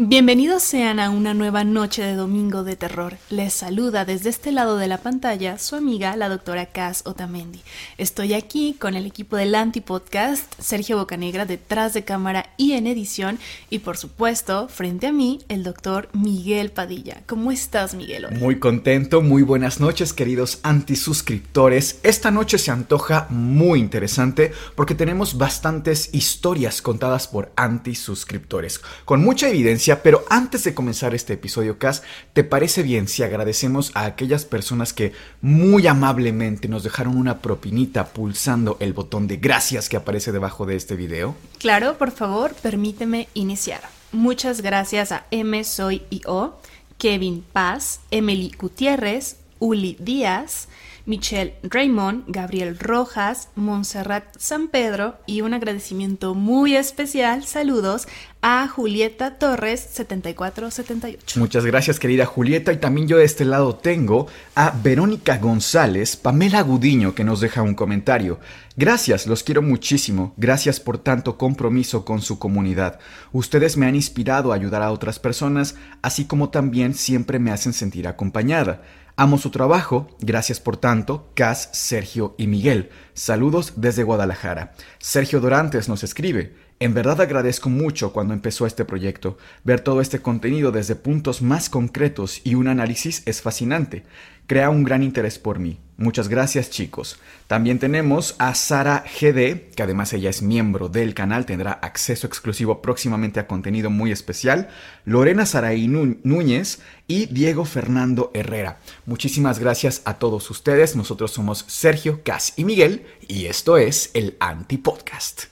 Bienvenidos sean a una nueva noche de domingo de terror. Les saluda desde este lado de la pantalla su amiga, la doctora Cass Otamendi. Estoy aquí con el equipo del Antipodcast, Sergio Bocanegra detrás de cámara y en edición, y por supuesto, frente a mí, el doctor Miguel Padilla. ¿Cómo estás, Miguel? Muy contento, muy buenas noches, queridos antisuscriptores. Esta noche se antoja muy interesante porque tenemos bastantes historias contadas por antisuscriptores, con mucha evidencia pero antes de comenzar este episodio, Cas, ¿te parece bien si agradecemos a aquellas personas que muy amablemente nos dejaron una propinita pulsando el botón de gracias que aparece debajo de este video? Claro, por favor, permíteme iniciar. Muchas gracias a M Soy y O, Kevin Paz, Emily Gutiérrez, Uli Díaz, Michelle Raymond, Gabriel Rojas, Montserrat San Pedro y un agradecimiento muy especial, saludos a Julieta Torres 7478. Muchas gracias querida Julieta y también yo de este lado tengo a Verónica González, Pamela Gudiño que nos deja un comentario. Gracias, los quiero muchísimo. Gracias por tanto compromiso con su comunidad. Ustedes me han inspirado a ayudar a otras personas, así como también siempre me hacen sentir acompañada. Amo su trabajo, gracias por tanto, Cas, Sergio y Miguel. Saludos desde Guadalajara. Sergio Dorantes nos escribe. En verdad agradezco mucho cuando empezó este proyecto. Ver todo este contenido desde puntos más concretos y un análisis es fascinante. Crea un gran interés por mí. Muchas gracias chicos. También tenemos a Sara GD, que además ella es miembro del canal, tendrá acceso exclusivo próximamente a contenido muy especial. Lorena Saraí Núñez y Diego Fernando Herrera. Muchísimas gracias a todos ustedes. Nosotros somos Sergio, Cas y Miguel y esto es el Antipodcast.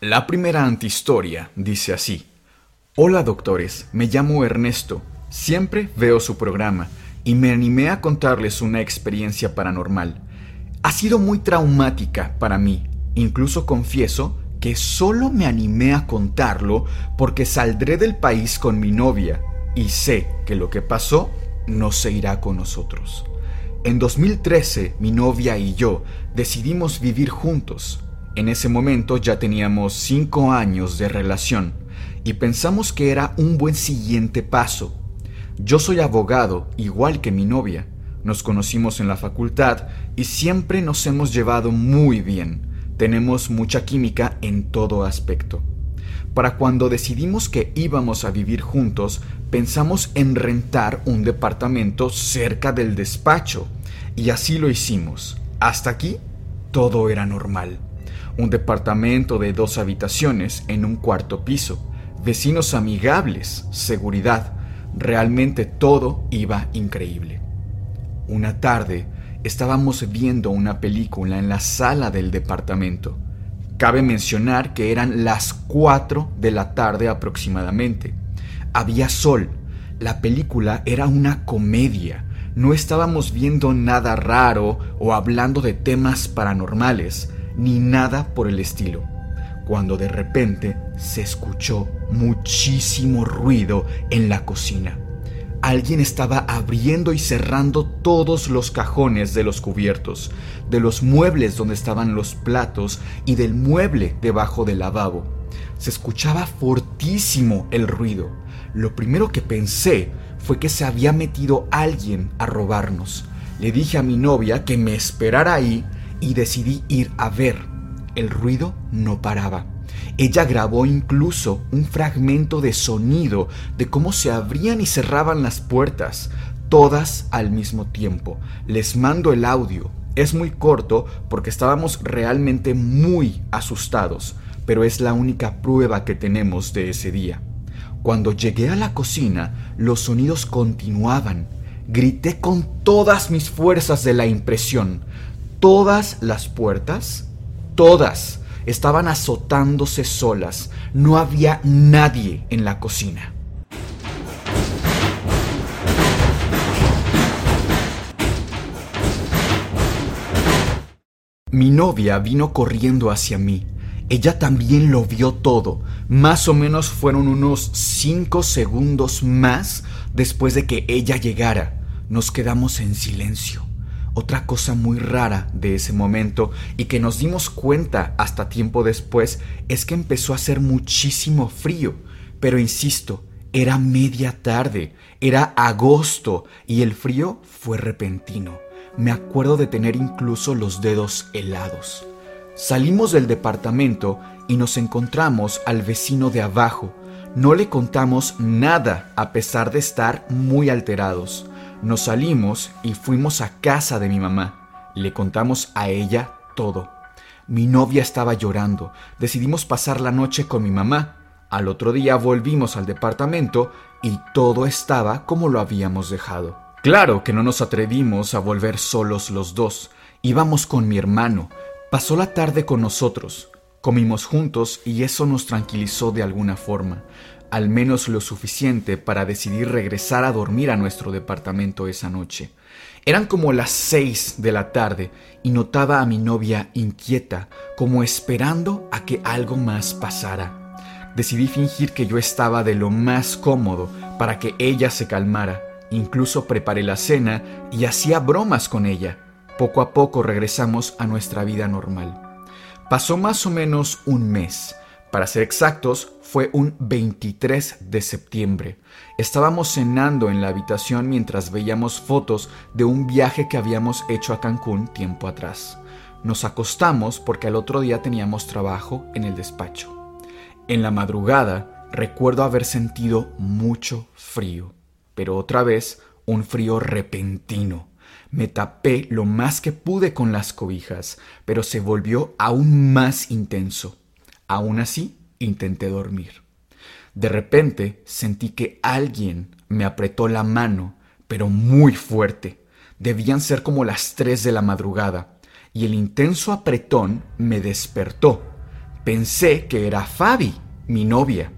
La primera antihistoria dice así. Hola doctores, me llamo Ernesto. Siempre veo su programa y me animé a contarles una experiencia paranormal. Ha sido muy traumática para mí. Incluso confieso que solo me animé a contarlo porque saldré del país con mi novia y sé que lo que pasó no se irá con nosotros. En 2013 mi novia y yo decidimos vivir juntos en ese momento ya teníamos cinco años de relación y pensamos que era un buen siguiente paso. Yo soy abogado, igual que mi novia. Nos conocimos en la facultad y siempre nos hemos llevado muy bien. Tenemos mucha química en todo aspecto. Para cuando decidimos que íbamos a vivir juntos, pensamos en rentar un departamento cerca del despacho. Y así lo hicimos. Hasta aquí, todo era normal un departamento de dos habitaciones en un cuarto piso, vecinos amigables, seguridad, realmente todo iba increíble. Una tarde estábamos viendo una película en la sala del departamento. Cabe mencionar que eran las 4 de la tarde aproximadamente. Había sol. La película era una comedia. No estábamos viendo nada raro o hablando de temas paranormales ni nada por el estilo, cuando de repente se escuchó muchísimo ruido en la cocina. Alguien estaba abriendo y cerrando todos los cajones de los cubiertos, de los muebles donde estaban los platos y del mueble debajo del lavabo. Se escuchaba fortísimo el ruido. Lo primero que pensé fue que se había metido alguien a robarnos. Le dije a mi novia que me esperara ahí y decidí ir a ver. El ruido no paraba. Ella grabó incluso un fragmento de sonido de cómo se abrían y cerraban las puertas, todas al mismo tiempo. Les mando el audio. Es muy corto porque estábamos realmente muy asustados, pero es la única prueba que tenemos de ese día. Cuando llegué a la cocina, los sonidos continuaban. Grité con todas mis fuerzas de la impresión. Todas las puertas, todas, estaban azotándose solas. No había nadie en la cocina. Mi novia vino corriendo hacia mí. Ella también lo vio todo. Más o menos fueron unos cinco segundos más después de que ella llegara. Nos quedamos en silencio. Otra cosa muy rara de ese momento y que nos dimos cuenta hasta tiempo después es que empezó a hacer muchísimo frío. Pero insisto, era media tarde, era agosto y el frío fue repentino. Me acuerdo de tener incluso los dedos helados. Salimos del departamento y nos encontramos al vecino de abajo. No le contamos nada a pesar de estar muy alterados. Nos salimos y fuimos a casa de mi mamá. Le contamos a ella todo. Mi novia estaba llorando. Decidimos pasar la noche con mi mamá. Al otro día volvimos al departamento y todo estaba como lo habíamos dejado. Claro que no nos atrevimos a volver solos los dos. Íbamos con mi hermano. Pasó la tarde con nosotros. Comimos juntos y eso nos tranquilizó de alguna forma, al menos lo suficiente para decidir regresar a dormir a nuestro departamento esa noche. Eran como las seis de la tarde y notaba a mi novia inquieta, como esperando a que algo más pasara. Decidí fingir que yo estaba de lo más cómodo para que ella se calmara Incluso preparé la cena y hacía bromas con ella. Poco a poco regresamos a nuestra vida normal. Pasó más o menos un mes. Para ser exactos, fue un 23 de septiembre. Estábamos cenando en la habitación mientras veíamos fotos de un viaje que habíamos hecho a Cancún tiempo atrás. Nos acostamos porque al otro día teníamos trabajo en el despacho. En la madrugada recuerdo haber sentido mucho frío pero otra vez un frío repentino. Me tapé lo más que pude con las cobijas, pero se volvió aún más intenso. Aún así, intenté dormir. De repente sentí que alguien me apretó la mano, pero muy fuerte. Debían ser como las tres de la madrugada, y el intenso apretón me despertó. Pensé que era Fabi, mi novia,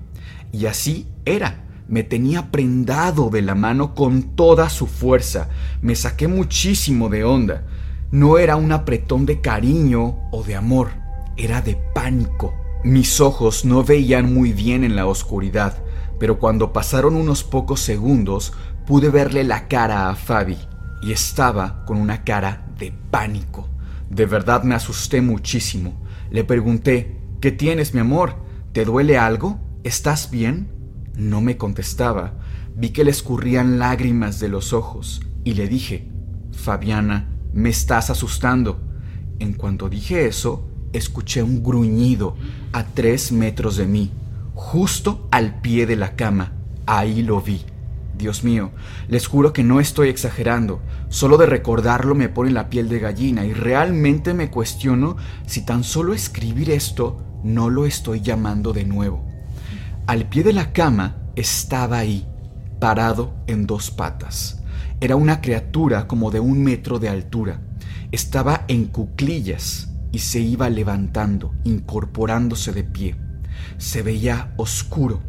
y así era me tenía prendado de la mano con toda su fuerza. Me saqué muchísimo de onda. No era un apretón de cariño o de amor, era de pánico. Mis ojos no veían muy bien en la oscuridad, pero cuando pasaron unos pocos segundos pude verle la cara a Fabi y estaba con una cara de pánico. De verdad me asusté muchísimo. Le pregunté, ¿qué tienes, mi amor? ¿Te duele algo? ¿Estás bien? No me contestaba. Vi que le escurrían lágrimas de los ojos y le dije, Fabiana, me estás asustando. En cuanto dije eso, escuché un gruñido a tres metros de mí, justo al pie de la cama. Ahí lo vi. Dios mío, les juro que no estoy exagerando. Solo de recordarlo me pone la piel de gallina y realmente me cuestiono si tan solo escribir esto no lo estoy llamando de nuevo. Al pie de la cama estaba ahí, parado en dos patas. Era una criatura como de un metro de altura. Estaba en cuclillas y se iba levantando, incorporándose de pie. Se veía oscuro,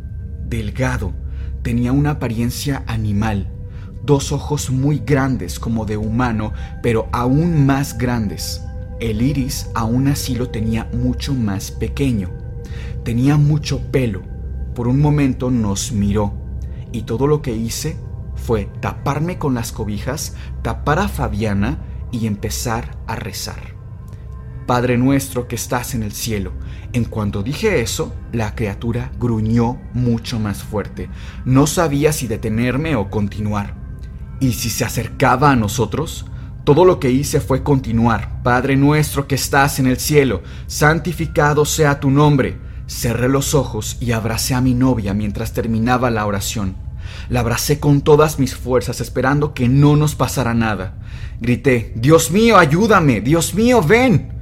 delgado, tenía una apariencia animal, dos ojos muy grandes como de humano, pero aún más grandes. El iris aún así lo tenía mucho más pequeño. Tenía mucho pelo, por un momento nos miró y todo lo que hice fue taparme con las cobijas, tapar a Fabiana y empezar a rezar. Padre nuestro que estás en el cielo. En cuanto dije eso, la criatura gruñó mucho más fuerte. No sabía si detenerme o continuar. Y si se acercaba a nosotros, todo lo que hice fue continuar. Padre nuestro que estás en el cielo, santificado sea tu nombre Cerré los ojos y abracé a mi novia mientras terminaba la oración. La abracé con todas mis fuerzas esperando que no nos pasara nada. Grité, Dios mío, ayúdame, Dios mío, ven.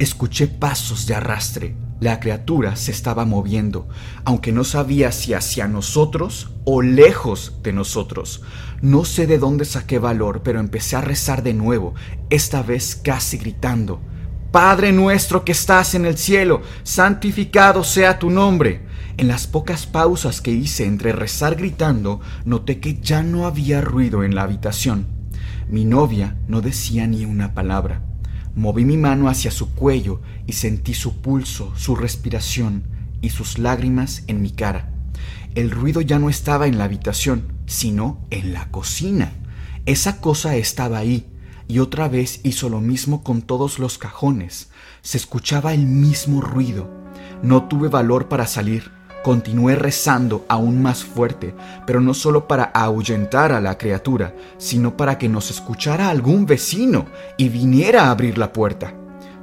Escuché pasos de arrastre, La criatura se estaba moviendo, aunque no sabía si hacia nosotros o lejos de nosotros. No sé de dónde saqué valor, pero empecé a rezar de nuevo, esta vez casi gritando. Padre nuestro que estás en el cielo, santificado sea tu nombre. En las pocas pausas que hice entre rezar gritando, noté que ya no había ruido en la habitación. Mi novia no decía ni una palabra. Moví mi mano hacia su cuello y sentí su pulso, su respiración y sus lágrimas en mi cara. El ruido ya no estaba en la habitación, sino en la cocina. Esa cosa estaba ahí, y otra vez hizo lo mismo con todos los cajones. Se escuchaba el mismo ruido. No tuve valor para salir. Continué rezando aún más fuerte, pero no solo para ahuyentar a la criatura, sino para que nos escuchara algún vecino y viniera a abrir la puerta.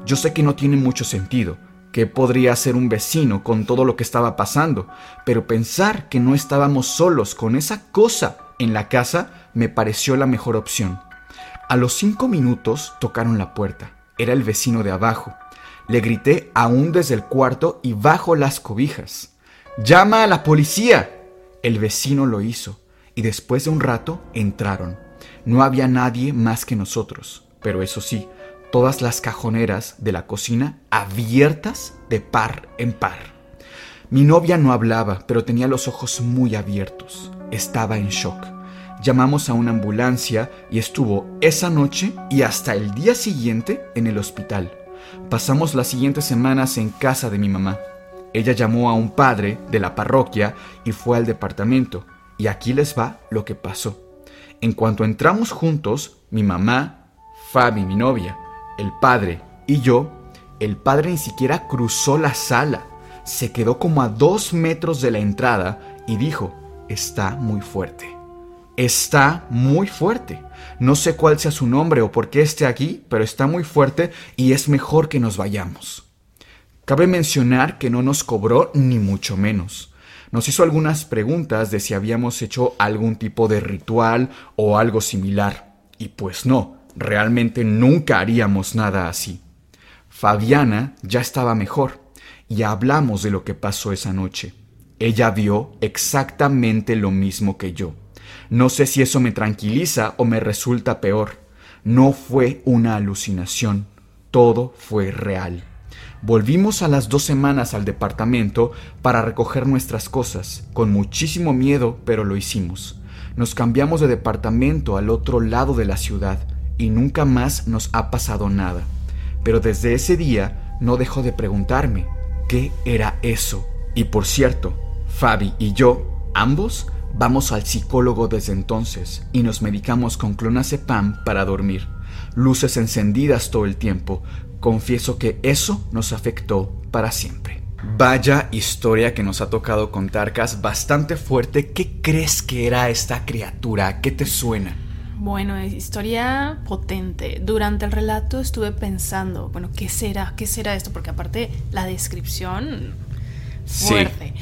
Yo sé que no tiene mucho sentido, que podría ser un vecino con todo lo que estaba pasando, pero pensar que no estábamos solos con esa cosa en la casa me pareció la mejor opción. A los cinco minutos tocaron la puerta. Era el vecino de abajo. Le grité aún desde el cuarto y bajo las cobijas. Llama a la policía. El vecino lo hizo, y después de un rato entraron. No había nadie más que nosotros, pero eso sí, todas las cajoneras de la cocina abiertas de par en par. Mi novia no hablaba, pero tenía los ojos muy abiertos. Estaba en shock. Llamamos a una ambulancia y estuvo esa noche y hasta el día siguiente en el hospital. Pasamos las siguientes semanas en casa de mi mamá. Ella llamó a un padre de la parroquia y fue al departamento. Y aquí les va lo que pasó. En cuanto entramos juntos, mi mamá, Fabi, mi novia, el padre y yo, el padre ni siquiera cruzó la sala. Se quedó como a dos metros de la entrada y dijo, está muy fuerte. Está muy fuerte. No sé cuál sea su nombre o por qué esté aquí, pero está muy fuerte y es mejor que nos vayamos. Cabe mencionar que no nos cobró ni mucho menos. Nos hizo algunas preguntas de si habíamos hecho algún tipo de ritual o algo similar. Y pues no, realmente nunca haríamos nada así. Fabiana ya estaba mejor y hablamos de lo que pasó esa noche. Ella vio exactamente lo mismo que yo. No sé si eso me tranquiliza o me resulta peor. No fue una alucinación, todo fue real. Volvimos a las dos semanas al departamento para recoger nuestras cosas, con muchísimo miedo, pero lo hicimos. Nos cambiamos de departamento al otro lado de la ciudad y nunca más nos ha pasado nada. Pero desde ese día no dejó de preguntarme, ¿qué era eso? Y por cierto, Fabi y yo, ambos, vamos al psicólogo desde entonces y nos medicamos con clonazepam para dormir. Luces encendidas todo el tiempo, confieso que eso nos afectó para siempre. Vaya historia que nos ha tocado contar, Cas, bastante fuerte. ¿Qué crees que era esta criatura? ¿Qué te suena? Bueno, es historia potente. Durante el relato estuve pensando, bueno, ¿qué será? ¿Qué será esto? Porque aparte la descripción fuerte.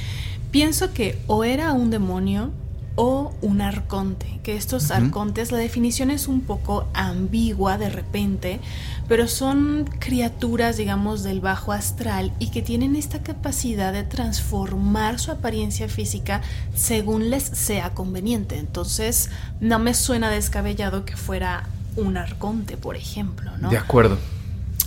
Pienso que o era un demonio o un arconte, que estos arcontes, la definición es un poco ambigua de repente, pero son criaturas, digamos, del bajo astral y que tienen esta capacidad de transformar su apariencia física según les sea conveniente. Entonces, no me suena descabellado que fuera un arconte, por ejemplo, ¿no? De acuerdo.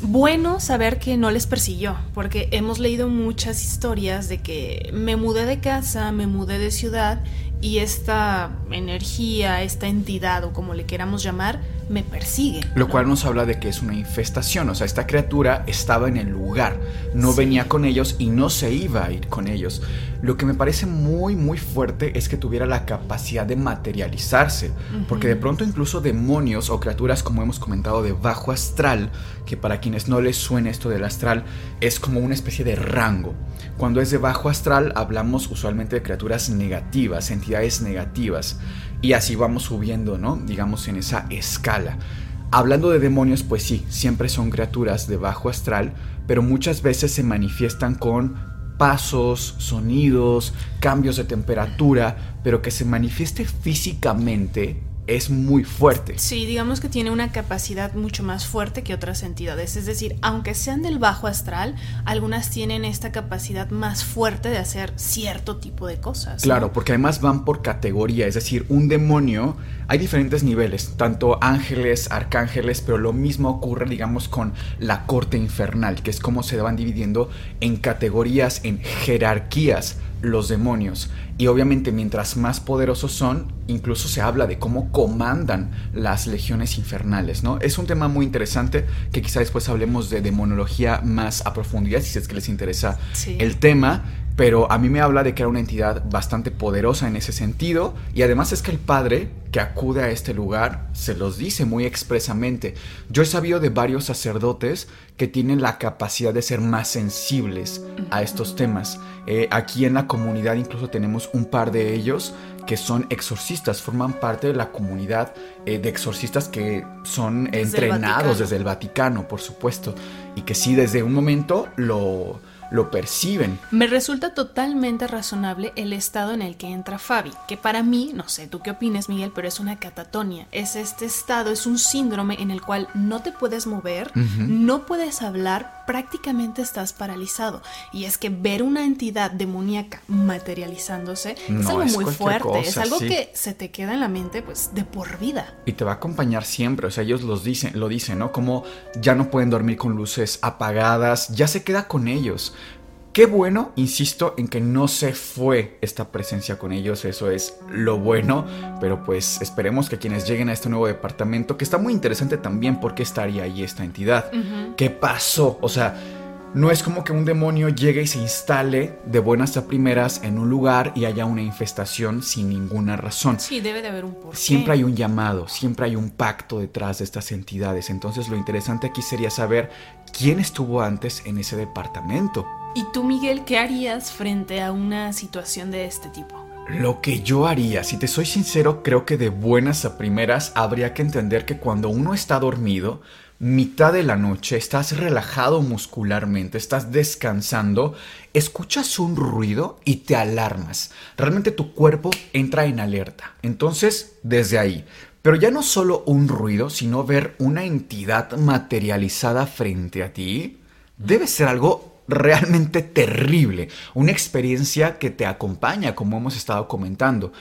Bueno saber que no les persiguió, porque hemos leído muchas historias de que me mudé de casa, me mudé de ciudad y esta energía, esta entidad o como le queramos llamar, me persigue. Lo cual nos habla de que es una infestación, o sea, esta criatura estaba en el lugar, no venía con ellos y no se iba a ir con ellos. Lo que me parece muy, muy fuerte es que tuviera la capacidad de materializarse, porque de pronto incluso demonios o criaturas, como hemos comentado, de bajo astral, que para quienes no les suene esto del astral, es como una especie de rango. Cuando es de bajo astral, hablamos usualmente de criaturas negativas, entidades negativas y así vamos subiendo, ¿no? Digamos en esa escala. Hablando de demonios, pues sí, siempre son criaturas de bajo astral, pero muchas veces se manifiestan con pasos, sonidos, cambios de temperatura, pero que se manifieste físicamente es muy fuerte. Sí, digamos que tiene una capacidad mucho más fuerte que otras entidades. Es decir, aunque sean del bajo astral, algunas tienen esta capacidad más fuerte de hacer cierto tipo de cosas. Claro, porque además van por categoría, es decir, un demonio, hay diferentes niveles, tanto ángeles, arcángeles, pero lo mismo ocurre, digamos, con la corte infernal, que es como se van dividiendo en categorías, en jerarquías los demonios. Y obviamente mientras más poderosos son, incluso se habla de cómo comandan las legiones infernales, ¿no? Es un tema muy interesante que quizá después hablemos de demonología más a profundidad, si es que les interesa el tema pero a mí me habla de que era una entidad bastante poderosa en ese sentido y además es que el padre que acude a este lugar se los dice muy expresamente. Yo he sabido de varios sacerdotes que tienen la capacidad de ser más sensibles a estos temas. Eh, aquí en la comunidad incluso tenemos un par de ellos que son exorcistas, forman parte de la comunidad eh, de exorcistas que son entrenados desde el Vaticano, por supuesto, y que sí desde un momento lo lo perciben. Me resulta totalmente razonable el estado en el que entra Fabi, que para mí, no sé tú qué opines Miguel, pero es una catatonia. Es este estado, es un síndrome en el cual no te puedes mover, no puedes hablar, prácticamente estás paralizado. Y es que ver una entidad demoníaca materializándose es algo muy fuerte, es algo que se te queda en la mente pues de por vida. Y te va a acompañar siempre, o sea, ellos los dicen, lo dicen, ¿no? Como ya no pueden dormir con luces apagadas, ya se queda con ellos. Qué bueno, insisto, en que no se fue esta presencia con ellos, eso es lo bueno, pero pues esperemos que quienes lleguen a este nuevo departamento, que está muy interesante también porque estaría ahí esta entidad, ¿qué pasó? O sea, no es como que un demonio llegue y se instale de buenas a primeras en un lugar y haya una infestación sin ninguna razón. Sí, debe de haber un porqué. Siempre hay un llamado, siempre hay un pacto detrás de estas entidades. Entonces lo interesante aquí sería saber quién estuvo antes en ese departamento. ¿Y tú, Miguel, qué harías frente a una situación de este tipo? Lo que yo haría, si te soy sincero, creo que de buenas a primeras habría que entender que cuando uno está dormido, mitad de la noche, estás relajado muscularmente, estás descansando, escuchas un ruido y te alarmas. Realmente tu cuerpo entra en alerta. Entonces, desde ahí. Pero ya no solo un ruido, sino ver una entidad materializada frente a ti, debe ser algo realmente terrible, una experiencia que te acompaña, como hemos estado comentando.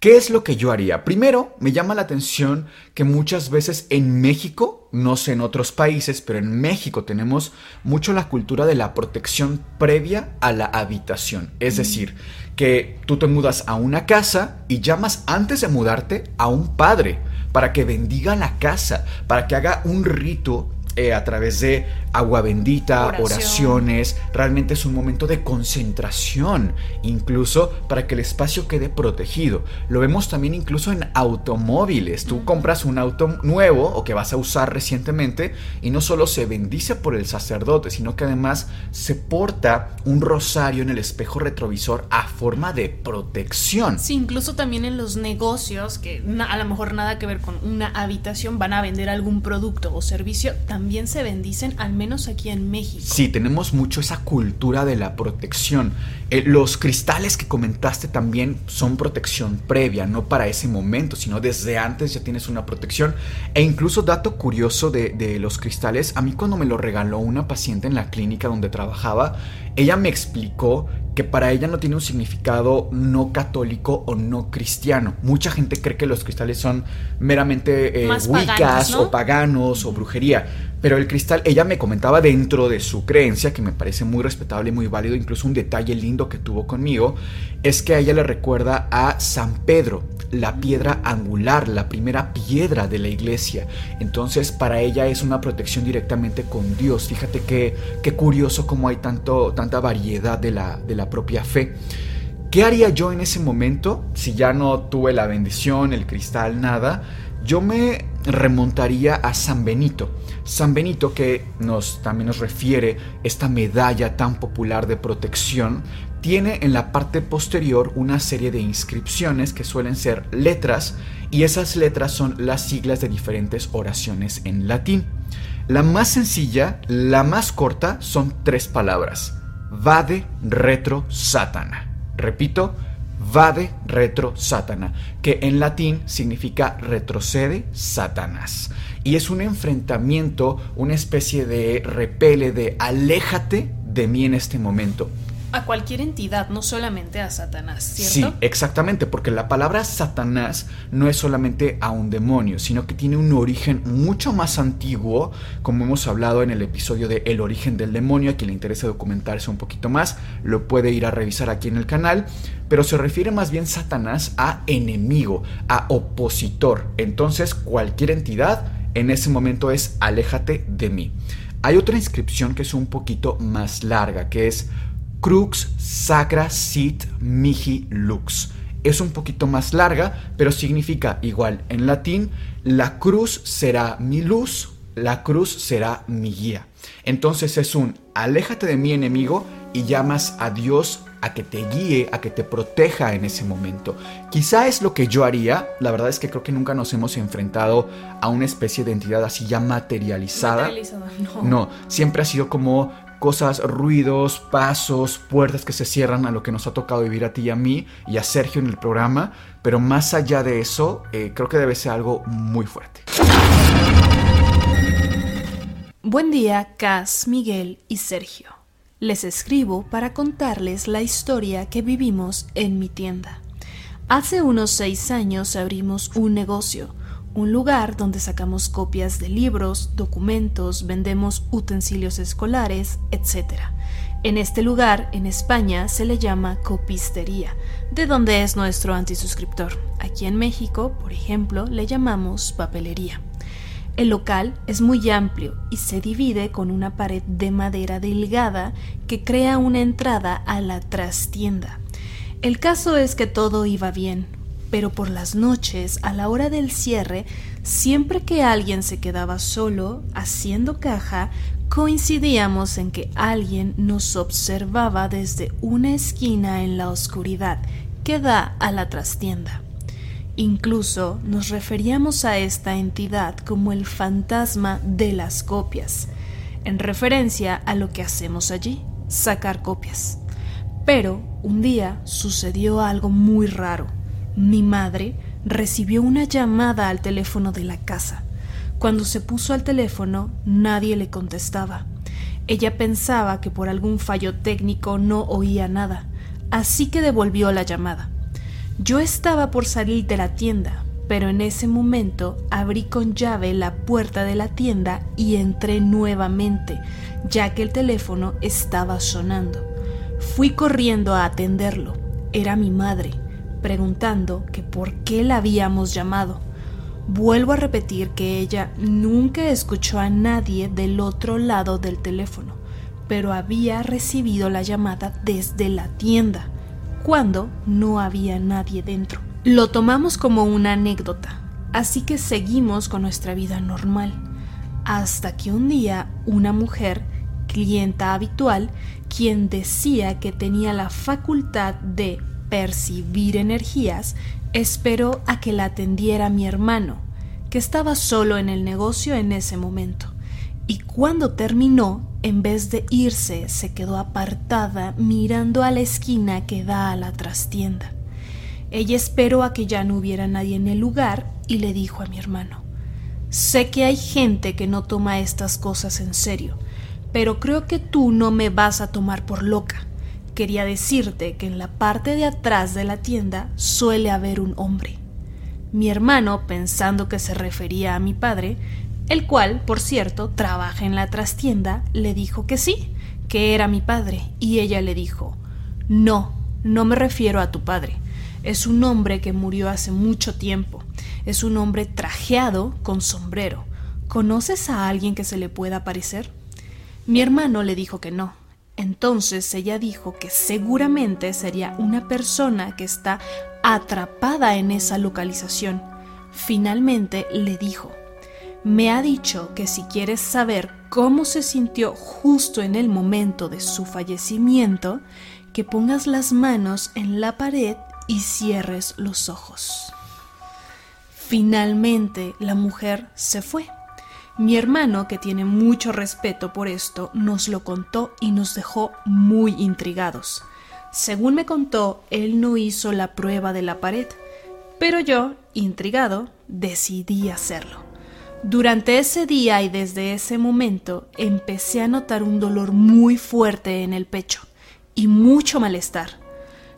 ¿Qué es lo que yo haría? Primero, me llama la atención que muchas veces en México, no sé en otros países, pero en México tenemos mucho la cultura de la protección previa a la habitación. Es decir, que tú te mudas a una casa y llamas antes de mudarte a un padre para que bendiga la casa, para que haga un rito eh, a través de agua bendita, oraciones. Realmente es un momento de concentración, incluso para que el espacio quede protegido. Lo vemos también incluso en automóviles. Tú compras un auto nuevo o que vas a usar recientemente y no solo se bendice por el sacerdote, sino que además se porta un rosario en el espejo retrovisor a forma de protección. Sí, incluso también en los negocios, que a lo mejor nada que ver con una habitación, van a vender algún producto o servicio, también se bendicen al menos aquí en México. Sí, tenemos mucho esa cultura de la protección. Eh, los cristales que comentaste también son protección previa, no para ese momento, sino desde antes ya tienes una protección. E incluso dato curioso de, de los cristales, a mí cuando me lo regaló una paciente en la clínica donde trabajaba, ella me explicó que para ella no tiene un significado no católico o no cristiano. Mucha gente cree que los cristales son meramente eh, wicas o paganos o brujería. Pero el cristal, ella me comentaba dentro de su creencia, que me parece muy respetable y muy válido, incluso un detalle lindo que tuvo conmigo, es que a ella le recuerda a San Pedro, la piedra angular, la primera piedra de la iglesia. Entonces para ella es una protección directamente con Dios. Fíjate qué, qué curioso cómo hay tanto, tanta variedad de la, de la propia fe. ¿Qué haría yo en ese momento si ya no tuve la bendición, el cristal, nada? Yo me remontaría a San Benito. San Benito que nos, también nos refiere esta medalla tan popular de protección, tiene en la parte posterior una serie de inscripciones que suelen ser letras y esas letras son las siglas de diferentes oraciones en latín. La más sencilla, la más corta, son tres palabras. Vade retro satana. Repito, vade retro satana, que en latín significa retrocede Satanás. Y es un enfrentamiento, una especie de repele, de aléjate de mí en este momento a cualquier entidad, no solamente a Satanás, ¿cierto? Sí, exactamente, porque la palabra Satanás no es solamente a un demonio, sino que tiene un origen mucho más antiguo, como hemos hablado en el episodio de El origen del demonio, a quien le interesa documentarse un poquito más, lo puede ir a revisar aquí en el canal, pero se refiere más bien Satanás a enemigo, a opositor. Entonces, cualquier entidad en ese momento es aléjate de mí. Hay otra inscripción que es un poquito más larga, que es Crux Sacra Sit Mihi Lux. Es un poquito más larga, pero significa igual. En latín, la cruz será mi luz, la cruz será mi guía. Entonces es un aléjate de mi enemigo y llamas a Dios a que te guíe, a que te proteja en ese momento. Quizá es lo que yo haría, la verdad es que creo que nunca nos hemos enfrentado a una especie de entidad así ya materializada. Materializada, no. No, siempre ha sido como cosas, ruidos, pasos, puertas que se cierran a lo que nos ha tocado vivir a ti y a mí y a Sergio en el programa, pero más allá de eso, eh, creo que debe ser algo muy fuerte. Buen día, Cas, Miguel y Sergio. Les escribo para contarles la historia que vivimos en mi tienda. Hace unos seis años abrimos un negocio un lugar donde sacamos copias de libros, documentos, vendemos utensilios escolares, etc. En este lugar, en España, se le llama copistería, de donde es nuestro antisuscriptor. Aquí en México, por ejemplo, le llamamos papelería. El local es muy amplio y se divide con una pared de madera delgada que crea una entrada a la trastienda. El caso es que todo iba bien, pero por las noches, a la hora del cierre, siempre que alguien se quedaba solo haciendo caja, coincidíamos en que alguien nos observaba desde una esquina en la oscuridad que da a la trastienda. Incluso nos referíamos a esta entidad como el fantasma de las copias, en referencia a lo que hacemos allí, sacar copias. Pero un día sucedió algo muy raro mi madre recibió una llamada al teléfono de la casa. Cuando se puso al teléfono, nadie le contestaba. Ella pensaba que por algún fallo técnico no oía nada, así que devolvió la llamada. Yo estaba por salir de la tienda, pero en ese momento abrí con llave la puerta de la tienda y entré nuevamente, ya que el teléfono estaba sonando. Fui corriendo a atenderlo. Era mi madre preguntando que por qué la habíamos llamado. Vuelvo a repetir que ella nunca escuchó a nadie del otro lado del teléfono, pero había recibido la llamada desde la tienda, cuando no había nadie dentro. Lo tomamos como una anécdota, así que seguimos con nuestra vida normal, hasta que un día una mujer, clienta habitual, quien decía que tenía la facultad de percibir energías, esperó a que la atendiera mi hermano, que estaba solo en el negocio en ese momento. Y cuando terminó, en vez de irse, se quedó apartada mirando a la esquina que da a la trastienda. Ella esperó a que ya no hubiera nadie en el lugar y le dijo a mi hermano, Sé que hay gente que no toma estas cosas en serio, pero creo que tú no me vas a tomar por loca quería decirte que en la parte de atrás de la tienda suele haber un hombre. Mi hermano, pensando que se refería a mi padre, el cual, por cierto, trabaja en la trastienda, le dijo que sí, que era mi padre, y ella le dijo No, no me refiero a tu padre. Es un hombre que murió hace mucho tiempo. Es un hombre trajeado con sombrero. ¿Conoces a alguien que se le pueda parecer? Mi hermano le dijo que no, entonces ella dijo que seguramente sería una persona que está atrapada en esa localización. Finalmente le dijo, me ha dicho que si quieres saber cómo se sintió justo en el momento de su fallecimiento, que pongas las manos en la pared y cierres los ojos. Finalmente la mujer se fue. Mi hermano, que tiene mucho respeto por esto, nos lo contó y nos dejó muy intrigados. Según me contó, él no hizo la prueba de la pared, pero yo, intrigado, decidí hacerlo. Durante ese día y desde ese momento empecé a notar un dolor muy fuerte en el pecho y mucho malestar.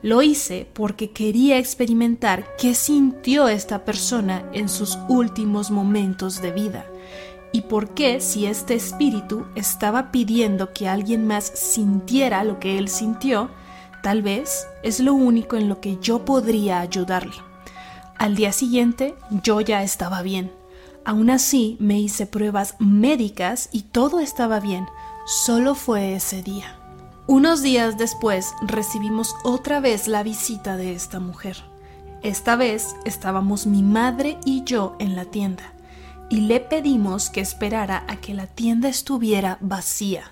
Lo hice porque quería experimentar qué sintió esta persona en sus últimos momentos de vida y por qué si este espíritu estaba pidiendo que alguien más sintiera lo que él sintió, tal vez es lo único en lo que yo podría ayudarle. Al día siguiente yo ya estaba bien Aún así, me hice pruebas médicas y todo estaba bien. Solo fue ese día. Unos días después recibimos otra vez la visita de esta mujer. Esta vez estábamos mi madre y yo en la tienda y le pedimos que esperara a que la tienda estuviera vacía.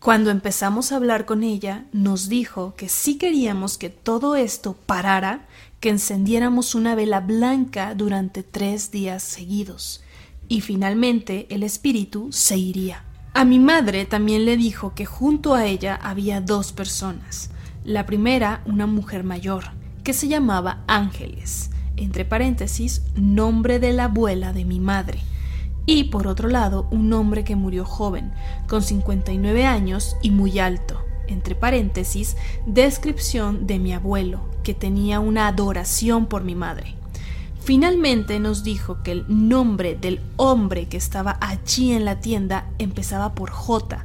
Cuando empezamos a hablar con ella, nos dijo que si queríamos que todo esto parara, que encendiéramos una vela blanca durante tres días seguidos, y finalmente el espíritu se iría. A mi madre también le dijo que junto a ella había dos personas. La primera, una mujer mayor, que se llamaba Ángeles, entre paréntesis, nombre de la abuela de mi madre. Y por otro lado, un hombre que murió joven, con 59 años y muy alto, entre paréntesis, descripción de mi abuelo, que tenía una adoración por mi madre. Finalmente nos dijo que el nombre del hombre que estaba allí en la tienda empezaba por J.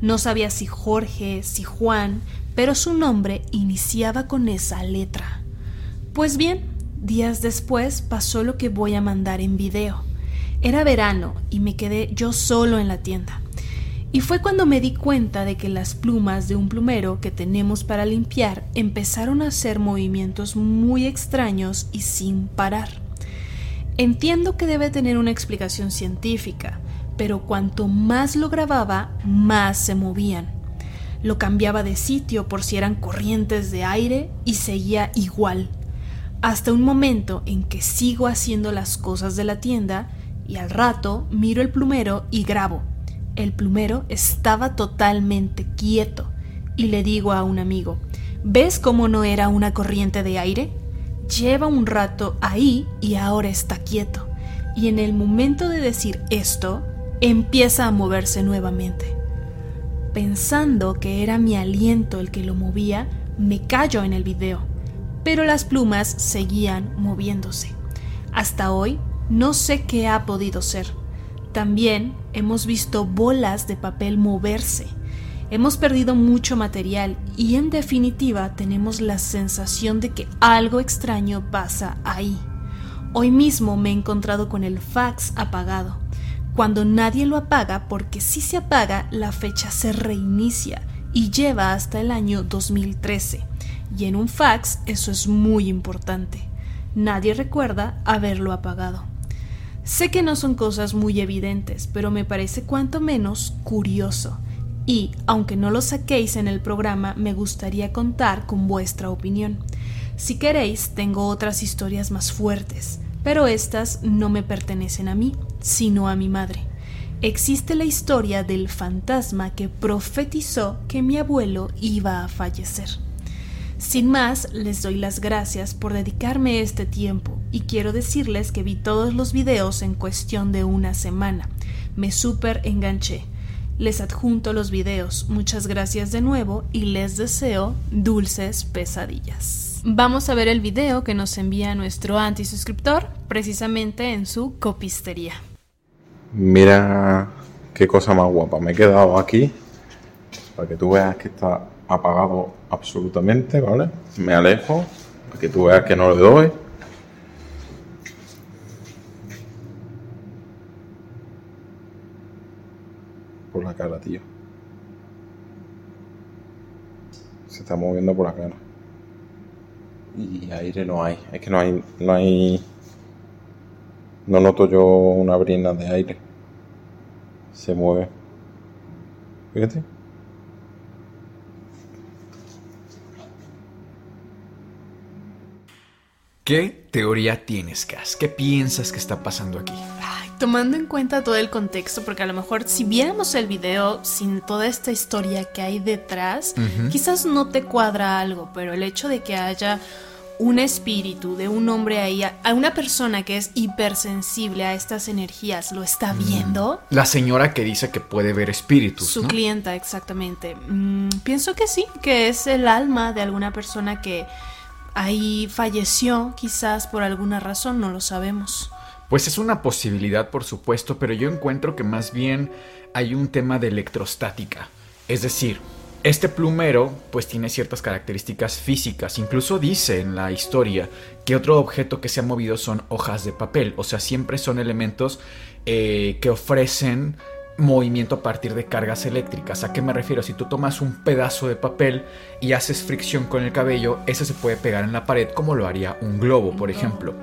No sabía si Jorge, si Juan, pero su nombre iniciaba con esa letra. Pues bien, días después pasó lo que voy a mandar en video. Era verano y me quedé yo solo en la tienda. Y fue cuando me di cuenta de que las plumas de un plumero que tenemos para limpiar empezaron a hacer movimientos muy extraños y sin parar. Entiendo que debe tener una explicación científica, pero cuanto más lo grababa, más se movían. Lo cambiaba de sitio por si eran corrientes de aire y seguía igual. Hasta un momento en que sigo haciendo las cosas de la tienda y al rato miro el plumero y grabo el plumero estaba totalmente quieto y le digo a un amigo, ¿ves cómo no era una corriente de aire? Lleva un rato ahí y ahora está quieto. Y en el momento de decir esto, empieza a moverse nuevamente. Pensando que era mi aliento el que lo movía, me callo en el video, pero las plumas seguían moviéndose. Hasta hoy no sé qué ha podido ser. También hemos visto bolas de papel moverse. Hemos perdido mucho material y en definitiva tenemos la sensación de que algo extraño pasa ahí. Hoy mismo me he encontrado con el fax apagado. Cuando nadie lo apaga, porque si se apaga, la fecha se reinicia y lleva hasta el año 2013. Y en un fax eso es muy importante. Nadie recuerda haberlo apagado. Sé que no son cosas muy evidentes, pero me parece cuanto menos curioso. Y, aunque no lo saquéis en el programa, me gustaría contar con vuestra opinión. Si queréis, tengo otras historias más fuertes, pero estas no me pertenecen a mí, sino a mi madre. Existe la historia del fantasma que profetizó que mi abuelo iba a fallecer. Sin más, les doy las gracias por dedicarme este tiempo y quiero decirles que vi todos los videos en cuestión de una semana. Me súper enganché. Les adjunto los videos. Muchas gracias de nuevo y les deseo dulces pesadillas. Vamos a ver el video que nos envía nuestro antisuscriptor precisamente en su copistería. Mira qué cosa más guapa. Me he quedado aquí para que tú veas que está apagado absolutamente, ¿vale? Me alejo para que tú veas que no le doy. Por la cara, tío. Se está moviendo por la cara. Y aire no hay. Es que no hay. No hay. No noto yo una brina de aire. Se mueve. Fíjate. ¿Qué teoría tienes, Cas? ¿Qué piensas que está pasando aquí? Ay, tomando en cuenta todo el contexto, porque a lo mejor si viéramos el video sin toda esta historia que hay detrás, quizás no te cuadra algo, pero el hecho de que haya un espíritu de un hombre ahí, a una persona que es hipersensible a estas energías, lo está mm. viendo. La señora que dice que puede ver espíritus. Su clienta, exactamente. Mm, pienso que sí, que es el alma de alguna persona que ahí falleció, quizás por alguna razón, no lo sabemos. Pues es una posibilidad, por supuesto, pero yo encuentro que más bien hay un tema de electrostática. Es decir, este plumero pues tiene ciertas características físicas, incluso dice en la historia que otro objeto que se ha movido son hojas de papel, o sea, siempre son elementos eh, que ofrecen movimiento a partir de cargas eléctricas. ¿A qué me refiero? Si tú tomas un pedazo de papel y haces fricción con el cabello, ese se puede pegar en la pared como lo haría un globo, por ejemplo.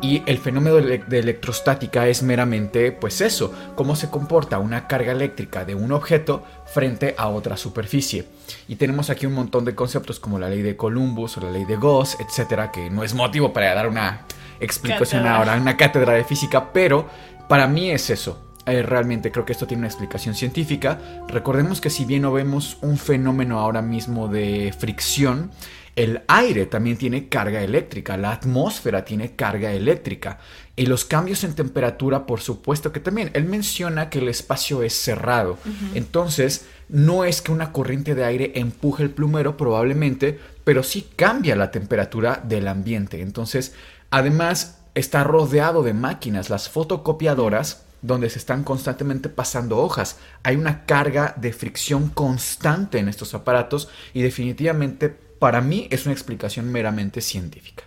Y el fenómeno de electrostática es meramente, pues eso, cómo se comporta una carga eléctrica de un objeto frente a otra superficie. Y tenemos aquí un montón de conceptos como la ley de Columbus o la ley de Gauss, etcétera, que no es motivo para dar una explicación ahora, una cátedra de física, pero para mí es eso. Eh, realmente creo que esto tiene una explicación científica. Recordemos que si bien no vemos un fenómeno ahora mismo de fricción, el aire también tiene carga eléctrica, la atmósfera tiene carga eléctrica y los cambios en temperatura, por supuesto que también. Él menciona que el espacio es cerrado, entonces no es que una corriente de aire empuje el plumero probablemente, pero sí cambia la temperatura del ambiente. Entonces, además está rodeado de máquinas, las fotocopiadoras donde se están constantemente pasando hojas. Hay una carga de fricción constante en estos aparatos y definitivamente para mí es una explicación meramente científica.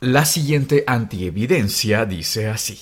La siguiente antievidencia dice así.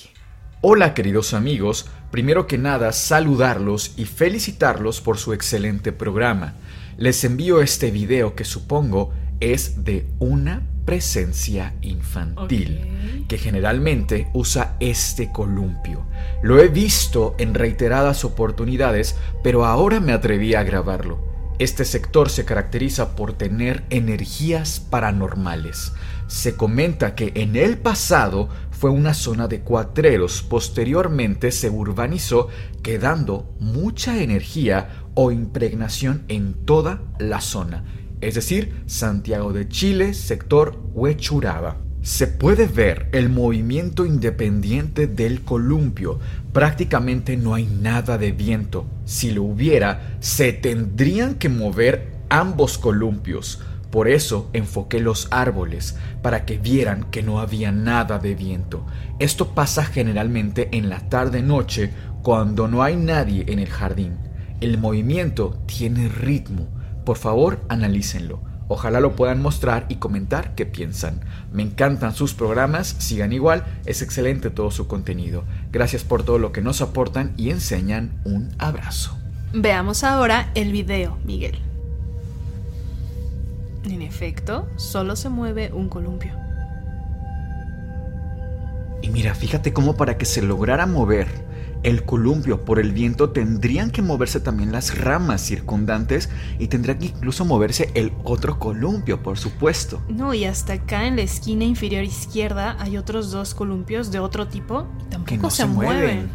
Hola queridos amigos, primero que nada saludarlos y felicitarlos por su excelente programa. Les envío este video que supongo es de una presencia infantil, que generalmente usa este columpio. Lo he visto en reiteradas oportunidades, pero ahora me atreví a grabarlo. Este sector se caracteriza por tener energías paranormales. Se comenta que en el pasado fue una zona de cuatreros, posteriormente se urbanizó quedando mucha energía o impregnación en toda la zona, es decir, Santiago de Chile, sector Huechuraba se puede ver el movimiento independiente del columpio. Prácticamente no hay nada de viento. Si lo hubiera, se tendrían que mover ambos columpios. Por eso enfoqué los árboles, para que vieran que no había nada de viento. Esto pasa generalmente en la tarde-noche cuando no hay nadie en el jardín. El movimiento tiene ritmo. Por favor, analícenlo. Ojalá lo puedan mostrar y comentar qué piensan. Me encantan sus programas, sigan igual, es excelente todo su contenido. Gracias por todo lo que nos aportan y enseñan. Un abrazo. Veamos ahora el video, Miguel. En efecto, solo se mueve un columpio. Y mira, fíjate cómo para que se lograra mover el columpio por el viento tendrían que moverse también las ramas circundantes y tendría que incluso moverse el otro columpio, por supuesto. No, y hasta acá en la esquina inferior izquierda hay otros dos columpios de otro tipo y tampoco se, mueven.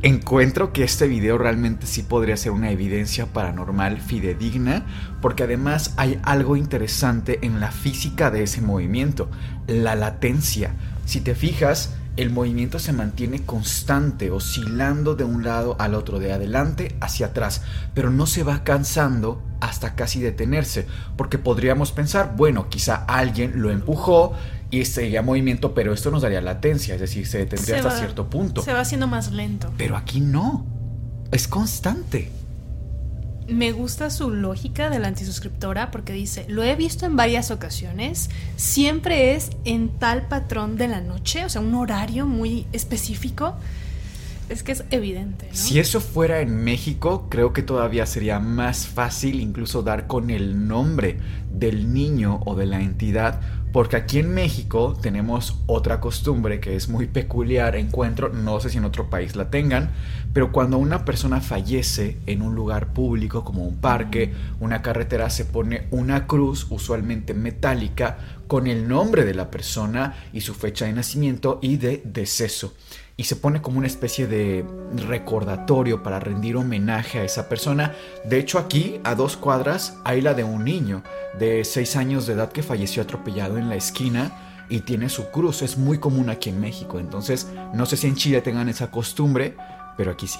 Encuentro que este video realmente sí podría ser una evidencia paranormal fidedigna, porque además hay algo interesante en la física de ese movimiento, la latencia. Si te fijas, el movimiento se mantiene constante, oscilando de un lado al otro, de adelante hacia atrás, pero no se va cansando hasta casi detenerse, porque podríamos pensar, bueno, quizá alguien lo empujó y seguía movimiento, pero esto nos daría latencia, es decir, se detendría hasta cierto punto. Se va haciendo más lento. Pero aquí no, es constante. Me gusta su lógica de la antisuscriptora porque dice, lo he visto en varias ocasiones, siempre es en tal patrón de la noche, o sea, un horario muy específico. Es que es evidente. Si eso fuera en México, creo que todavía sería más fácil incluso dar con el nombre del niño o de la entidad, porque aquí en México tenemos otra costumbre que es muy peculiar, encuentro, no sé si en otro país la tengan, pero cuando una persona fallece en un lugar público como un parque, una carretera, se pone una cruz, usualmente metálica, con el nombre de la persona y su fecha de nacimiento y de deceso. Y se pone como una especie de recordatorio para rendir homenaje a esa persona. De hecho aquí, a dos cuadras, hay la de un niño de 6 años de edad que falleció atropellado en la esquina y tiene su cruz. Es muy común aquí en México. Entonces, no sé si en Chile tengan esa costumbre, pero aquí sí.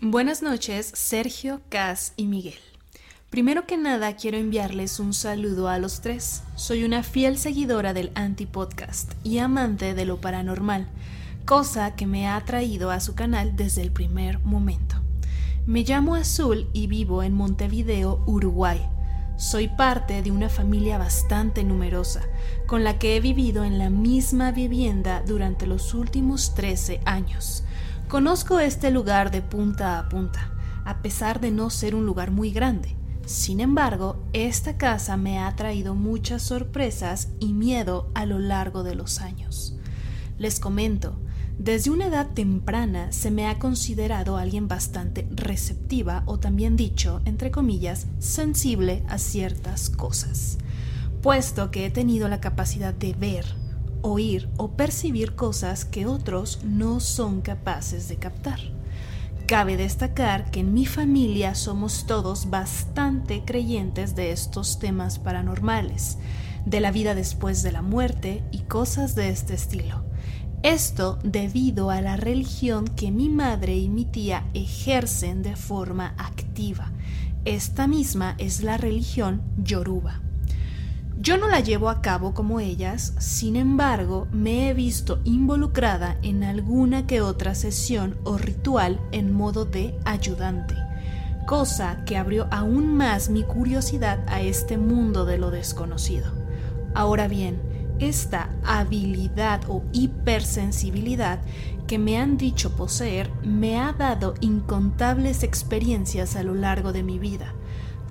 Buenas noches, Sergio, Cas y Miguel. Primero que nada, quiero enviarles un saludo a los tres. Soy una fiel seguidora del Anti-Podcast y amante de lo paranormal, cosa que me ha atraído a su canal desde el primer momento. Me llamo Azul y vivo en Montevideo, Uruguay. Soy parte de una familia bastante numerosa, con la que he vivido en la misma vivienda durante los últimos 13 años. Conozco este lugar de punta a punta, a pesar de no ser un lugar muy grande. Sin embargo, esta casa me ha traído muchas sorpresas y miedo a lo largo de los años. Les comento, desde una edad temprana se me ha considerado alguien bastante receptiva o también dicho, entre comillas, sensible a ciertas cosas, puesto que he tenido la capacidad de ver, oír o percibir cosas que otros no son capaces de captar. Cabe destacar que en mi familia somos todos bastante creyentes de estos temas paranormales, de la vida después de la muerte y cosas de este estilo. Esto debido a la religión que mi madre y mi tía ejercen de forma activa. Esta misma es la religión yoruba. Yo no la llevo a cabo como ellas, sin embargo, me he visto involucrada en alguna que otra sesión o ritual en modo de ayudante, cosa que abrió aún más mi curiosidad a este mundo de lo desconocido. Ahora bien, esta habilidad o hipersensibilidad que me han dicho poseer me ha dado incontables experiencias a lo largo de mi vida,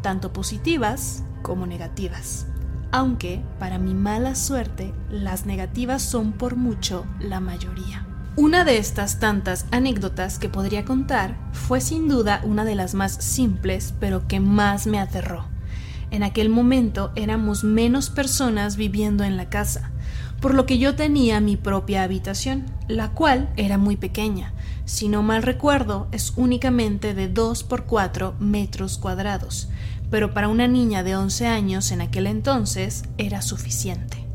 tanto positivas como negativas aunque, para mi mala suerte, las negativas son por mucho la mayoría. Una de estas tantas anécdotas que podría contar fue sin duda una de las más simples, pero que más me aterró. En aquel momento éramos menos personas viviendo en la casa, por lo que yo tenía mi propia habitación, la cual era muy pequeña. Si no mal recuerdo, es únicamente de 2 por 4 metros cuadrados, pero para una niña de 11 años en aquel entonces era suficiente.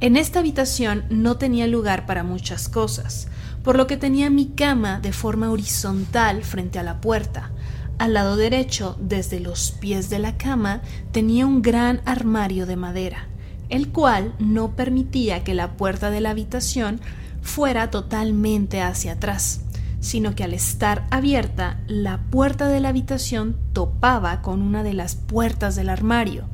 En esta habitación no tenía lugar para muchas cosas, por lo que tenía mi cama de forma horizontal frente a la puerta. Al lado derecho, desde los pies de la cama, tenía un gran armario de madera, el cual no permitía que la puerta de la habitación fuera totalmente hacia atrás sino que al estar abierta, la puerta de la habitación topaba con una de las puertas del armario,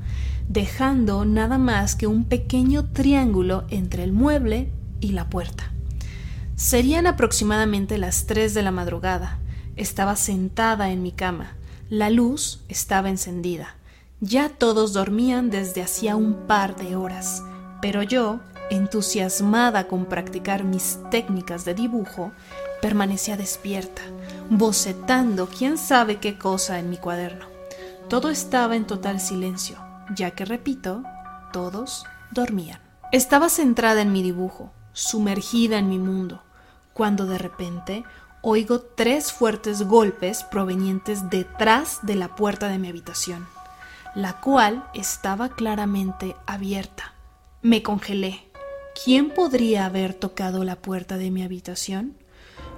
dejando nada más que un pequeño triángulo entre el mueble y la puerta. Serían aproximadamente las tres de la madrugada. Estaba sentada en mi cama. La luz estaba encendida. Ya todos dormían desde hacía un par de horas, pero yo, entusiasmada con practicar mis técnicas de dibujo, permanecía despierta, bocetando quién sabe qué cosa en mi cuaderno. Todo estaba en total silencio, ya que, repito, todos dormían. Estaba centrada en mi dibujo, sumergida en mi mundo, cuando de repente oigo tres fuertes golpes provenientes detrás de la puerta de mi habitación, la cual estaba claramente abierta. Me congelé. ¿Quién podría haber tocado la puerta de mi habitación?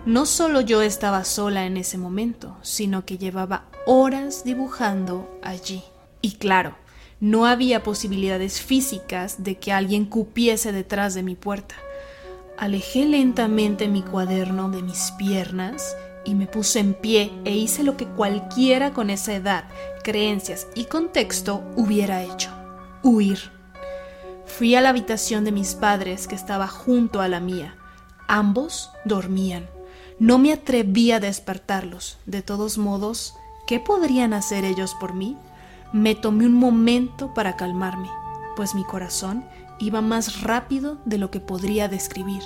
No solo yo estaba sola en ese momento, sino que llevaba horas dibujando allí. Y claro, no había posibilidades físicas de que alguien cupiese detrás de mi puerta. Alejé lentamente mi cuaderno de mis piernas y me puse en pie e hice lo que cualquiera con esa edad, creencias y contexto hubiera hecho, huir. Fui a la habitación de mis padres que estaba junto a la mía. Ambos dormían. No me atreví a despertarlos. De todos modos, ¿qué podrían hacer ellos por mí? Me tomé un momento para calmarme, pues mi corazón iba más rápido de lo que podría describir.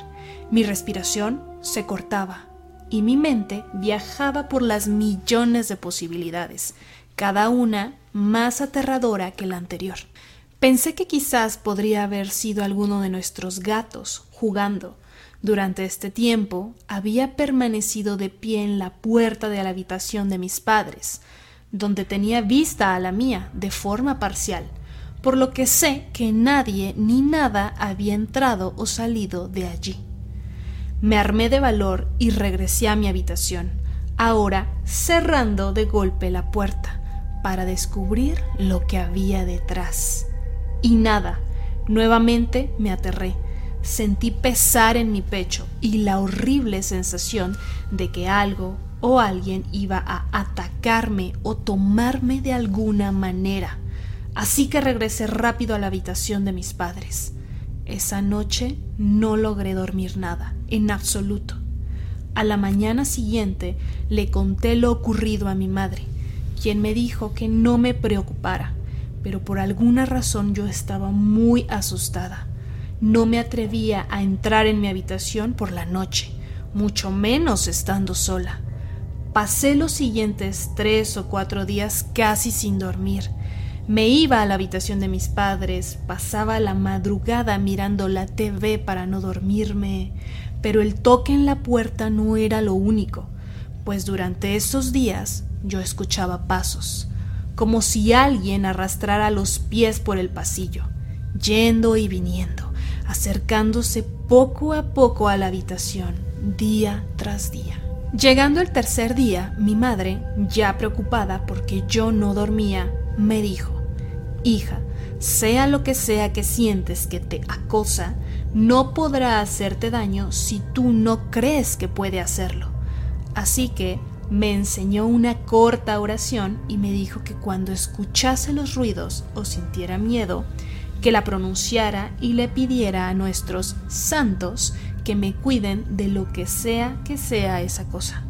Mi respiración se cortaba y mi mente viajaba por las millones de posibilidades, cada una más aterradora que la anterior. Pensé que quizás podría haber sido alguno de nuestros gatos jugando. Durante este tiempo había permanecido de pie en la puerta de la habitación de mis padres, donde tenía vista a la mía de forma parcial, por lo que sé que nadie ni nada había entrado o salido de allí. Me armé de valor y regresé a mi habitación, ahora cerrando de golpe la puerta para descubrir lo que había detrás. Y nada, nuevamente me aterré. Sentí pesar en mi pecho y la horrible sensación de que algo o alguien iba a atacarme o tomarme de alguna manera. Así que regresé rápido a la habitación de mis padres. Esa noche no logré dormir nada, en absoluto. A la mañana siguiente le conté lo ocurrido a mi madre, quien me dijo que no me preocupara, pero por alguna razón yo estaba muy asustada. No me atrevía a entrar en mi habitación por la noche, mucho menos estando sola. Pasé los siguientes tres o cuatro días casi sin dormir. Me iba a la habitación de mis padres, pasaba la madrugada mirando la TV para no dormirme, pero el toque en la puerta no era lo único, pues durante esos días yo escuchaba pasos como si alguien arrastrara los pies por el pasillo, yendo y viniendo, acercándose poco a poco a la habitación, día tras día. Llegando el tercer día, mi madre, ya preocupada porque yo no dormía, me dijo, Hija, sea lo que sea que sientes que te acosa, no podrá hacerte daño si tú no crees que puede hacerlo. Así que me enseñó una corta oración y me dijo que cuando escuchase los ruidos o sintiera miedo, que la pronunciara y le pidiera a nuestros santos que me cuiden de lo que sea que sea esa cosa.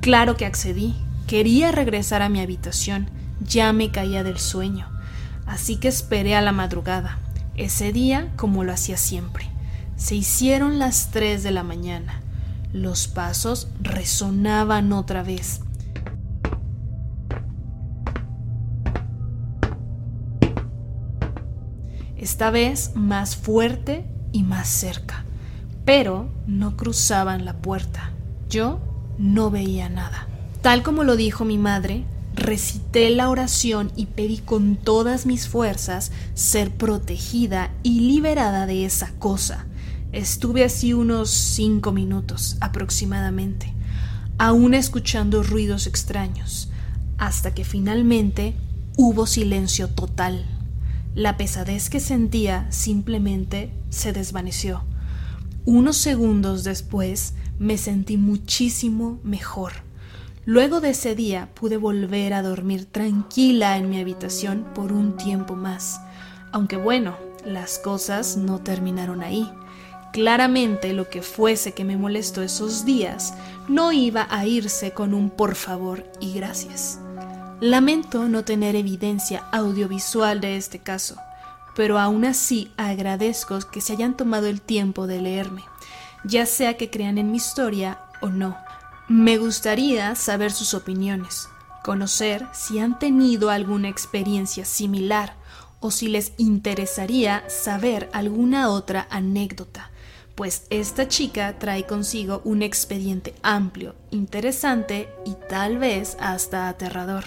Claro que accedí, quería regresar a mi habitación, ya me caía del sueño, así que esperé a la madrugada, ese día como lo hacía siempre. Se hicieron las tres de la mañana. Los pasos resonaban otra vez. Esta vez más fuerte y más cerca, pero no cruzaban la puerta. Yo no veía nada. Tal como lo dijo mi madre, recité la oración y pedí con todas mis fuerzas ser protegida y liberada de esa cosa Estuve así unos cinco minutos aproximadamente, aún escuchando ruidos extraños, hasta que finalmente hubo silencio total. La pesadez que sentía simplemente se desvaneció. Unos segundos después me sentí muchísimo mejor. Luego de ese día pude volver a dormir tranquila en mi habitación por un tiempo más. Aunque bueno, las cosas no terminaron ahí. Claramente lo que fuese que me molestó esos días no iba a irse con un por favor y gracias. Lamento no tener evidencia audiovisual de este caso, pero aún así agradezco que se hayan tomado el tiempo de leerme, ya sea que crean en mi historia o no. Me gustaría saber sus opiniones, conocer si han tenido alguna experiencia similar o si les interesaría saber alguna otra anécdota pues esta chica trae consigo un expediente amplio, interesante y tal vez hasta aterrador.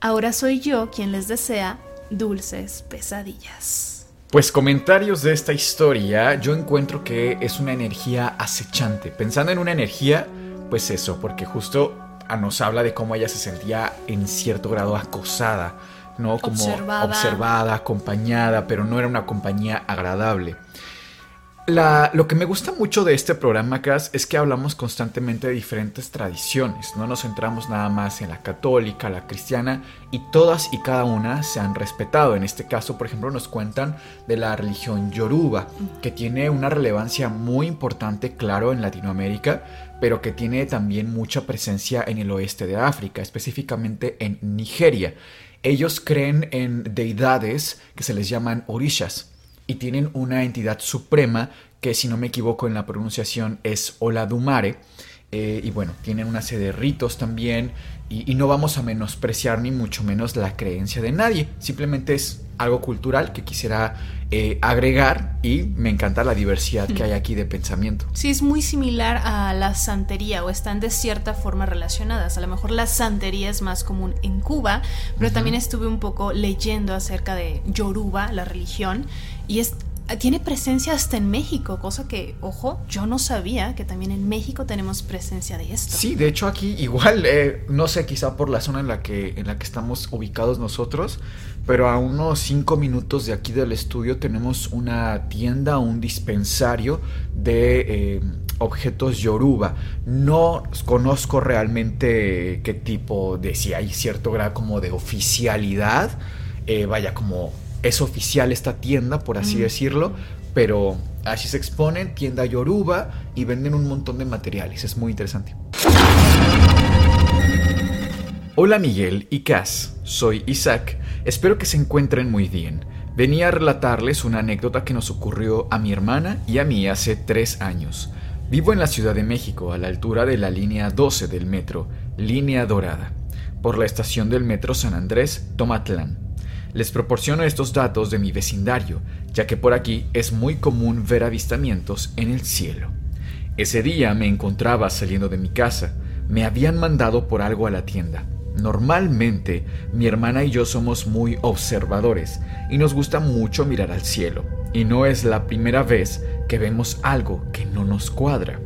Ahora soy yo quien les desea dulces pesadillas. Pues comentarios de esta historia, yo encuentro que es una energía acechante. Pensando en una energía, pues eso, porque justo nos habla de cómo ella se sentía en cierto grado acosada, ¿no? Como observada, observada acompañada, pero no era una compañía agradable. La, lo que me gusta mucho de este programa, Cas, es que hablamos constantemente de diferentes tradiciones. No nos centramos nada más en la católica, la cristiana, y todas y cada una se han respetado. En este caso, por ejemplo, nos cuentan de la religión yoruba, que tiene una relevancia muy importante, claro, en Latinoamérica, pero que tiene también mucha presencia en el oeste de África, específicamente en Nigeria. Ellos creen en deidades que se les llaman orishas y tienen una entidad suprema que si no me equivoco en la pronunciación es Oladumare, eh, y bueno, tienen una serie de ritos también y, no vamos a menospreciar ni mucho menos la creencia de nadie, simplemente es algo cultural que quisiera eh, agregar y me encanta la diversidad que hay aquí de pensamiento. Sí, es muy similar a la santería o están de cierta forma relacionadas. A lo mejor la santería es más común en Cuba, pero también estuve un poco leyendo acerca de Yoruba, la religión, y es tiene presencia hasta en México, cosa que, ojo, yo no sabía que también en México tenemos presencia de esto. Sí, de hecho aquí igual, eh, no sé, quizá por la zona en la que, en la que estamos ubicados nosotros, pero a unos cinco minutos de aquí del estudio tenemos una tienda, un dispensario de eh, objetos yoruba. No conozco realmente qué tipo de, si hay cierto grado como de oficialidad, eh, vaya como es oficial esta tienda, por así mm. decirlo, pero así se exponen, tienda Yoruba y venden un montón de materiales, es muy interesante. Hola Miguel y Cass, soy Isaac, espero que se encuentren muy bien. Venía a relatarles una anécdota que nos ocurrió a mi hermana y a mí hace tres años. Vivo en la Ciudad de México, a la altura de la línea 12 del metro, línea dorada, por la estación del metro San Andrés, Tomatlán. Les proporciono estos datos de mi vecindario, ya que por aquí es muy común ver avistamientos en el cielo. Ese día me encontraba saliendo de mi casa. Me habían mandado por algo a la tienda. Normalmente mi hermana y yo somos muy observadores y nos gusta mucho mirar al cielo, y no es la primera vez que vemos algo que no nos cuadra.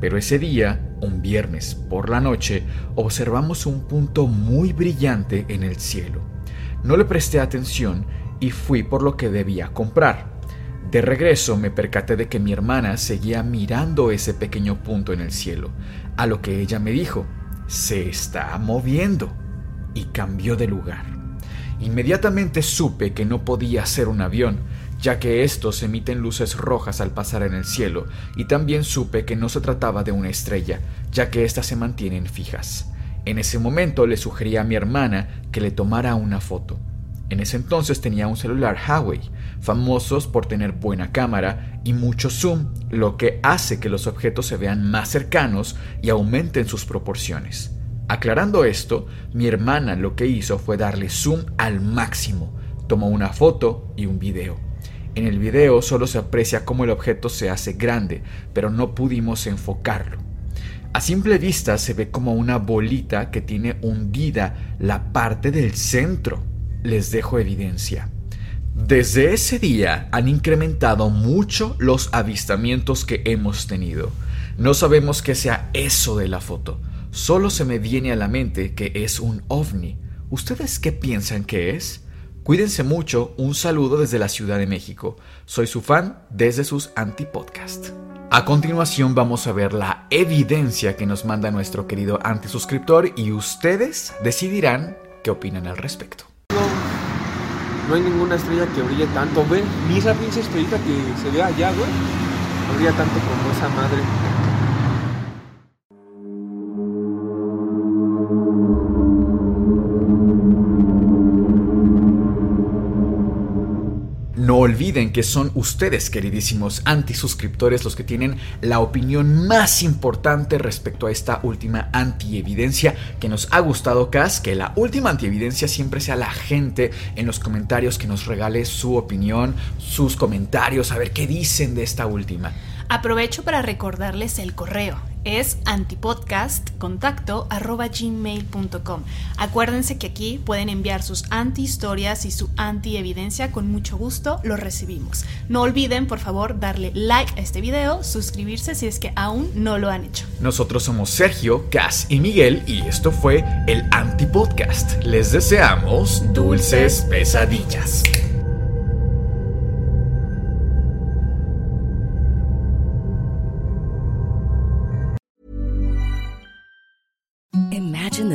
Pero ese día, un viernes por la noche, observamos un punto muy brillante en el cielo. No le presté atención y fui por lo que debía comprar. De regreso me percaté de que mi hermana seguía mirando ese pequeño punto en el cielo, a lo que ella me dijo, se está moviendo, y cambió de lugar. Inmediatamente supe que no podía ser un avión, ya que estos emiten luces rojas al pasar en el cielo, y también supe que no se trataba de una estrella, ya que éstas se mantienen fijas. En ese momento le sugerí a mi hermana que le tomara una foto. En ese entonces tenía un celular Huawei, famosos por tener buena cámara y mucho zoom, lo que hace que los objetos se vean más cercanos y aumenten sus proporciones. Aclarando esto, mi hermana lo que hizo fue darle zoom al máximo. Tomó una foto y un video. En el video solo se aprecia cómo el objeto se hace grande, pero no pudimos enfocarlo. A simple vista se ve como una bolita que tiene hundida la parte del centro. Les dejo evidencia. Desde ese día han incrementado mucho los avistamientos que hemos tenido. No sabemos qué sea eso de la foto. Solo se me viene a la mente que es un ovni. ¿Ustedes qué piensan que es? Cuídense mucho, un saludo desde la Ciudad de México. Soy su fan desde sus antipodcast. A continuación vamos a ver la evidencia que nos manda nuestro querido antisuscriptor y ustedes decidirán qué opinan al respecto. No, hay ninguna estrella que brille tanto, güey. Ni esa pinche estrellita que se ve allá, güey. No brilla tanto como esa madre. No olviden que son ustedes, queridísimos antisuscriptores, los que tienen la opinión más importante respecto a esta última antievidencia que nos ha gustado, Cas, que la última antievidencia siempre sea la gente en los comentarios que nos regale su opinión, sus comentarios, a ver qué dicen de esta última. Aprovecho para recordarles el correo es antipodcastcontacto.gmail.com. Acuérdense que aquí pueden enviar sus anti-historias y su anti-evidencia. Con mucho gusto lo recibimos. No olviden, por favor, darle like a este video, suscribirse si es que aún no lo han hecho. Nosotros somos Sergio, Cas y Miguel y esto fue el Antipodcast. Les deseamos dulces pesadillas.